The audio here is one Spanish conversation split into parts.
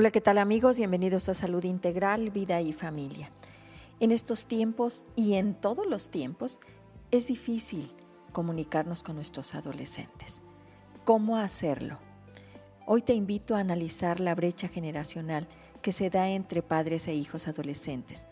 Hola, ¿qué tal amigos? Bienvenidos a Salud Integral, Vida y Familia. En estos tiempos y en todos los tiempos es difícil comunicarnos con nuestros adolescentes. ¿Cómo hacerlo? Hoy te invito a analizar la brecha generacional que se da entre padres e hijos adolescentes.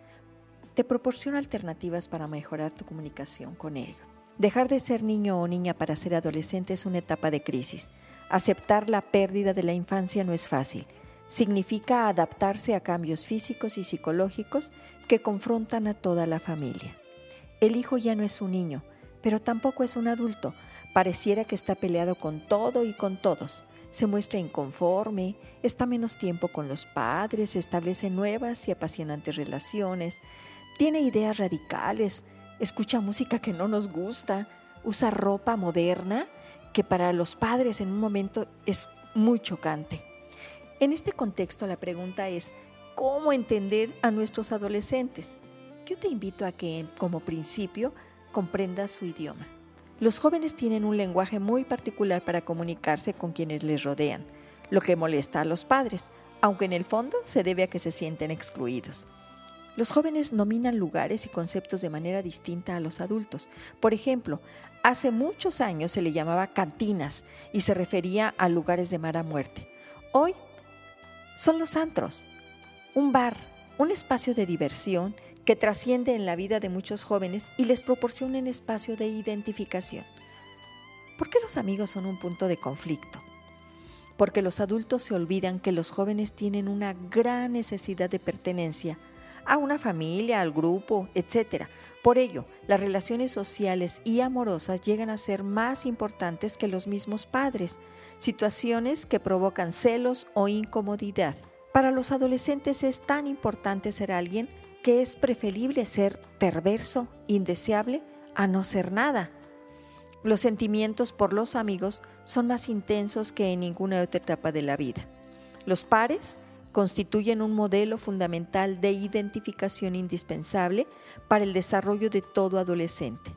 Te proporciono alternativas para mejorar tu comunicación con ellos. Dejar de ser niño o niña para ser adolescente es una etapa de crisis. Aceptar la pérdida de la infancia no es fácil significa adaptarse a cambios físicos y psicológicos que confrontan a toda la familia. El hijo ya no es un niño, pero tampoco es un adulto. Pareciera que está peleado con todo y con todos. Se muestra inconforme, está menos tiempo con los padres, establece nuevas y apasionantes relaciones, tiene ideas radicales, escucha música que no nos gusta, usa ropa moderna que para los padres en un momento es muy chocante. En este contexto la pregunta es, ¿cómo entender a nuestros adolescentes? Yo te invito a que, como principio, comprendas su idioma. Los jóvenes tienen un lenguaje muy particular para comunicarse con quienes les rodean, lo que molesta a los padres, aunque en el fondo se debe a que se sienten excluidos. Los jóvenes nominan lugares y conceptos de manera distinta a los adultos. Por ejemplo, hace muchos años se le llamaba cantinas y se refería a lugares de mala muerte. Hoy son los antros, un bar, un espacio de diversión que trasciende en la vida de muchos jóvenes y les proporciona un espacio de identificación. ¿Por qué los amigos son un punto de conflicto? Porque los adultos se olvidan que los jóvenes tienen una gran necesidad de pertenencia a una familia, al grupo, etc. Por ello, las relaciones sociales y amorosas llegan a ser más importantes que los mismos padres, situaciones que provocan celos o incomodidad. Para los adolescentes es tan importante ser alguien que es preferible ser perverso, indeseable, a no ser nada. Los sentimientos por los amigos son más intensos que en ninguna otra etapa de la vida. Los pares constituyen un modelo fundamental de identificación indispensable para el desarrollo de todo adolescente.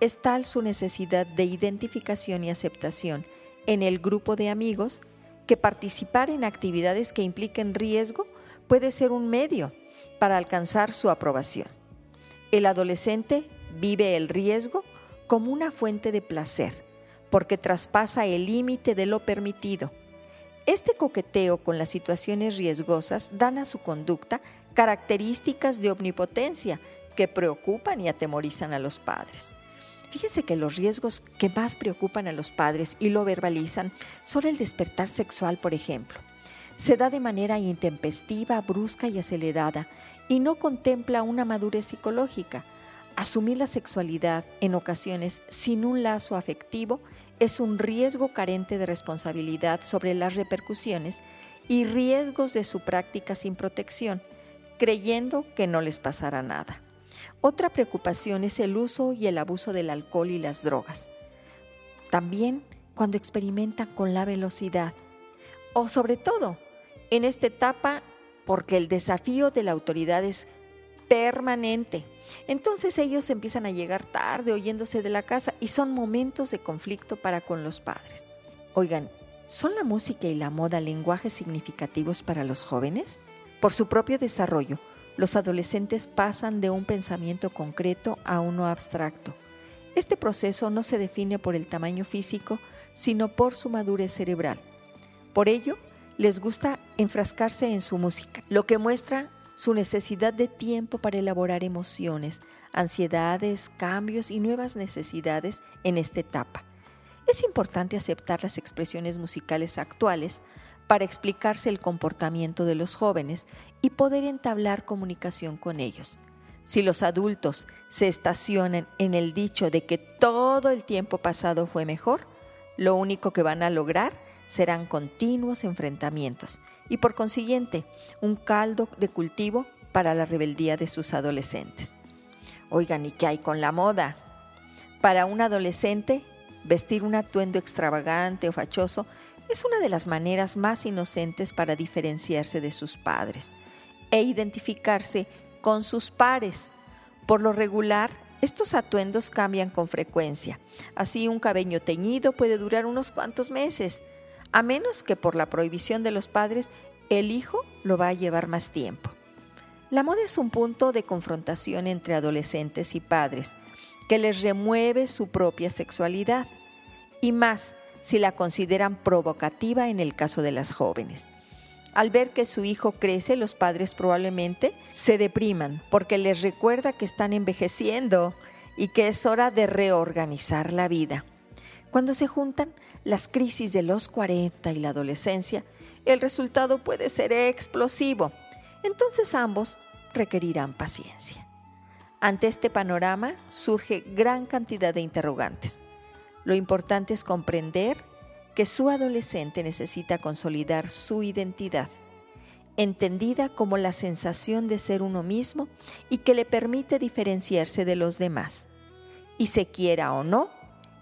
Es tal su necesidad de identificación y aceptación en el grupo de amigos que participar en actividades que impliquen riesgo puede ser un medio para alcanzar su aprobación. El adolescente vive el riesgo como una fuente de placer, porque traspasa el límite de lo permitido. Este coqueteo con las situaciones riesgosas dan a su conducta características de omnipotencia que preocupan y atemorizan a los padres. Fíjense que los riesgos que más preocupan a los padres y lo verbalizan son el despertar sexual, por ejemplo. Se da de manera intempestiva, brusca y acelerada y no contempla una madurez psicológica. Asumir la sexualidad en ocasiones sin un lazo afectivo es un riesgo carente de responsabilidad sobre las repercusiones y riesgos de su práctica sin protección, creyendo que no les pasará nada. Otra preocupación es el uso y el abuso del alcohol y las drogas. También cuando experimentan con la velocidad. O sobre todo, en esta etapa, porque el desafío de la autoridad es permanente. Entonces ellos empiezan a llegar tarde oyéndose de la casa y son momentos de conflicto para con los padres. Oigan, ¿son la música y la moda lenguajes significativos para los jóvenes? Por su propio desarrollo, los adolescentes pasan de un pensamiento concreto a uno abstracto. Este proceso no se define por el tamaño físico, sino por su madurez cerebral. Por ello, les gusta enfrascarse en su música, lo que muestra su necesidad de tiempo para elaborar emociones, ansiedades, cambios y nuevas necesidades en esta etapa. Es importante aceptar las expresiones musicales actuales para explicarse el comportamiento de los jóvenes y poder entablar comunicación con ellos. Si los adultos se estacionan en el dicho de que todo el tiempo pasado fue mejor, lo único que van a lograr serán continuos enfrentamientos y por consiguiente un caldo de cultivo para la rebeldía de sus adolescentes. Oigan, ¿y qué hay con la moda? Para un adolescente, vestir un atuendo extravagante o fachoso es una de las maneras más inocentes para diferenciarse de sus padres e identificarse con sus pares. Por lo regular, estos atuendos cambian con frecuencia. Así un cabello teñido puede durar unos cuantos meses, a menos que por la prohibición de los padres el hijo lo va a llevar más tiempo. La moda es un punto de confrontación entre adolescentes y padres que les remueve su propia sexualidad y más si la consideran provocativa en el caso de las jóvenes. Al ver que su hijo crece, los padres probablemente se depriman porque les recuerda que están envejeciendo y que es hora de reorganizar la vida. Cuando se juntan las crisis de los 40 y la adolescencia, el resultado puede ser explosivo. Entonces ambos requerirán paciencia. Ante este panorama surge gran cantidad de interrogantes. Lo importante es comprender que su adolescente necesita consolidar su identidad, entendida como la sensación de ser uno mismo y que le permite diferenciarse de los demás. Y se quiera o no,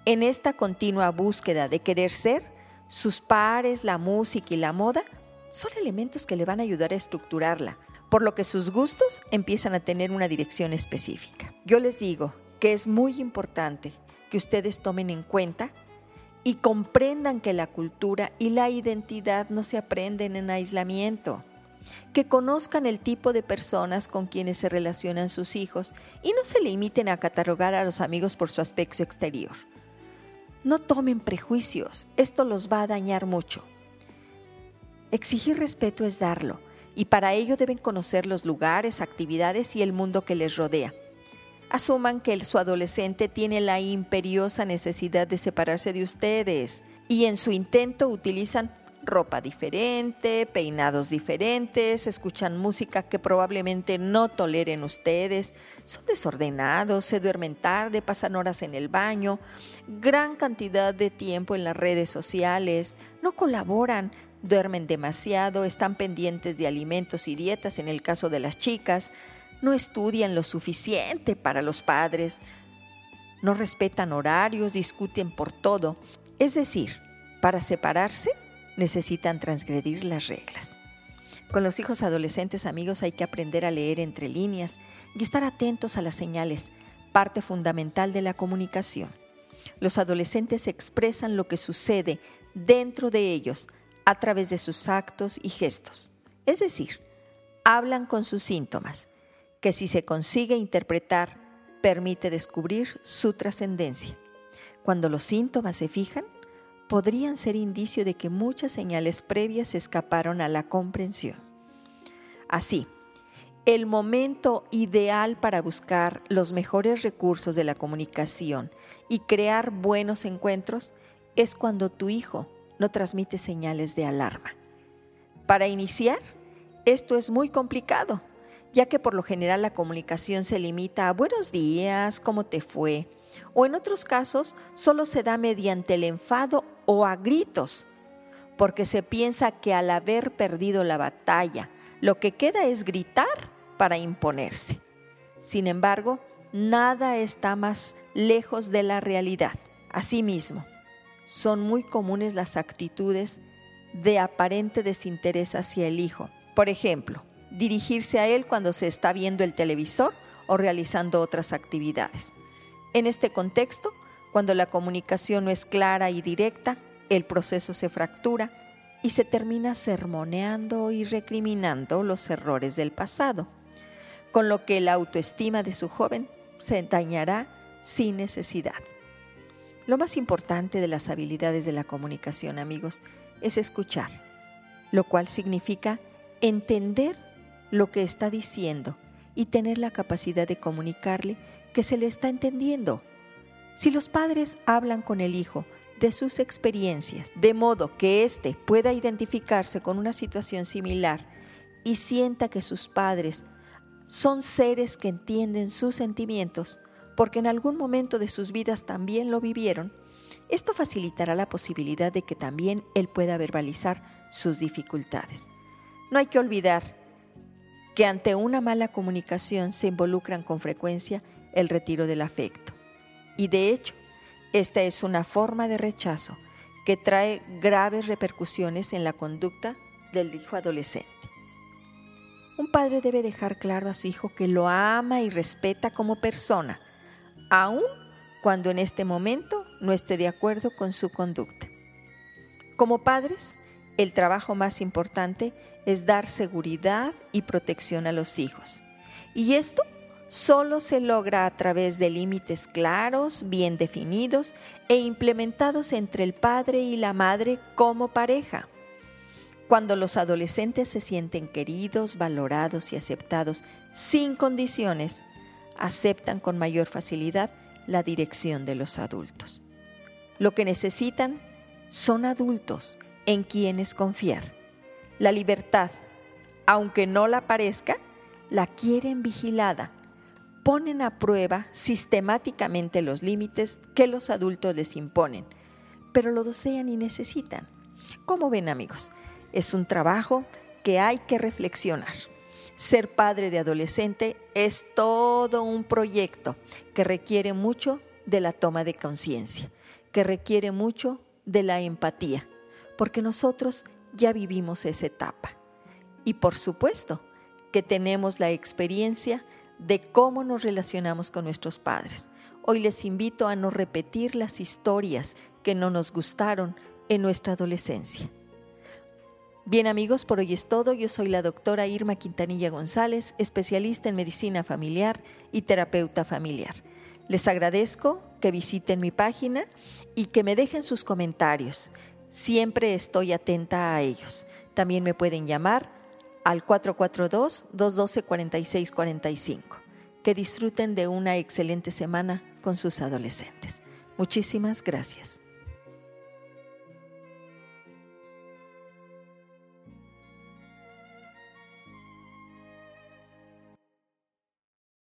en esta continua búsqueda de querer ser, sus pares, la música y la moda son elementos que le van a ayudar a estructurarla, por lo que sus gustos empiezan a tener una dirección específica. Yo les digo que es muy importante que ustedes tomen en cuenta y comprendan que la cultura y la identidad no se aprenden en aislamiento, que conozcan el tipo de personas con quienes se relacionan sus hijos y no se limiten a catalogar a los amigos por su aspecto exterior. No tomen prejuicios, esto los va a dañar mucho. Exigir respeto es darlo, y para ello deben conocer los lugares, actividades y el mundo que les rodea. Asuman que su adolescente tiene la imperiosa necesidad de separarse de ustedes y en su intento utilizan ropa diferente, peinados diferentes, escuchan música que probablemente no toleren ustedes, son desordenados, se duermen tarde, pasan horas en el baño, gran cantidad de tiempo en las redes sociales, no colaboran, duermen demasiado, están pendientes de alimentos y dietas en el caso de las chicas, no estudian lo suficiente para los padres, no respetan horarios, discuten por todo. Es decir, para separarse necesitan transgredir las reglas. Con los hijos adolescentes amigos hay que aprender a leer entre líneas y estar atentos a las señales, parte fundamental de la comunicación. Los adolescentes expresan lo que sucede dentro de ellos a través de sus actos y gestos. Es decir, hablan con sus síntomas, que si se consigue interpretar, permite descubrir su trascendencia. Cuando los síntomas se fijan, podrían ser indicio de que muchas señales previas escaparon a la comprensión. Así, el momento ideal para buscar los mejores recursos de la comunicación y crear buenos encuentros es cuando tu hijo no transmite señales de alarma. Para iniciar, esto es muy complicado, ya que por lo general la comunicación se limita a buenos días, cómo te fue, o en otros casos solo se da mediante el enfado o a gritos, porque se piensa que al haber perdido la batalla, lo que queda es gritar para imponerse. Sin embargo, nada está más lejos de la realidad. Asimismo, son muy comunes las actitudes de aparente desinterés hacia el hijo. Por ejemplo, dirigirse a él cuando se está viendo el televisor o realizando otras actividades. En este contexto, cuando la comunicación no es clara y directa, el proceso se fractura y se termina sermoneando y recriminando los errores del pasado, con lo que la autoestima de su joven se dañará sin necesidad. Lo más importante de las habilidades de la comunicación, amigos, es escuchar, lo cual significa entender lo que está diciendo y tener la capacidad de comunicarle que se le está entendiendo. Si los padres hablan con el hijo de sus experiencias, de modo que éste pueda identificarse con una situación similar y sienta que sus padres son seres que entienden sus sentimientos, porque en algún momento de sus vidas también lo vivieron, esto facilitará la posibilidad de que también él pueda verbalizar sus dificultades. No hay que olvidar que ante una mala comunicación se involucran con frecuencia el retiro del afecto. Y de hecho, esta es una forma de rechazo que trae graves repercusiones en la conducta del hijo adolescente. Un padre debe dejar claro a su hijo que lo ama y respeta como persona, aun cuando en este momento no esté de acuerdo con su conducta. Como padres, el trabajo más importante es dar seguridad y protección a los hijos. Y esto solo se logra a través de límites claros, bien definidos e implementados entre el padre y la madre como pareja. Cuando los adolescentes se sienten queridos, valorados y aceptados sin condiciones, aceptan con mayor facilidad la dirección de los adultos. Lo que necesitan son adultos en quienes confiar. La libertad, aunque no la parezca, la quieren vigilada. Ponen a prueba sistemáticamente los límites que los adultos les imponen, pero lo desean y necesitan. Como ven amigos, es un trabajo que hay que reflexionar. Ser padre de adolescente es todo un proyecto que requiere mucho de la toma de conciencia, que requiere mucho de la empatía, porque nosotros ya vivimos esa etapa. Y por supuesto que tenemos la experiencia de cómo nos relacionamos con nuestros padres. Hoy les invito a no repetir las historias que no nos gustaron en nuestra adolescencia. Bien amigos, por hoy es todo. Yo soy la doctora Irma Quintanilla González, especialista en medicina familiar y terapeuta familiar. Les agradezco que visiten mi página y que me dejen sus comentarios. Siempre estoy atenta a ellos. También me pueden llamar al 442-212-4645. Que disfruten de una excelente semana con sus adolescentes. Muchísimas gracias.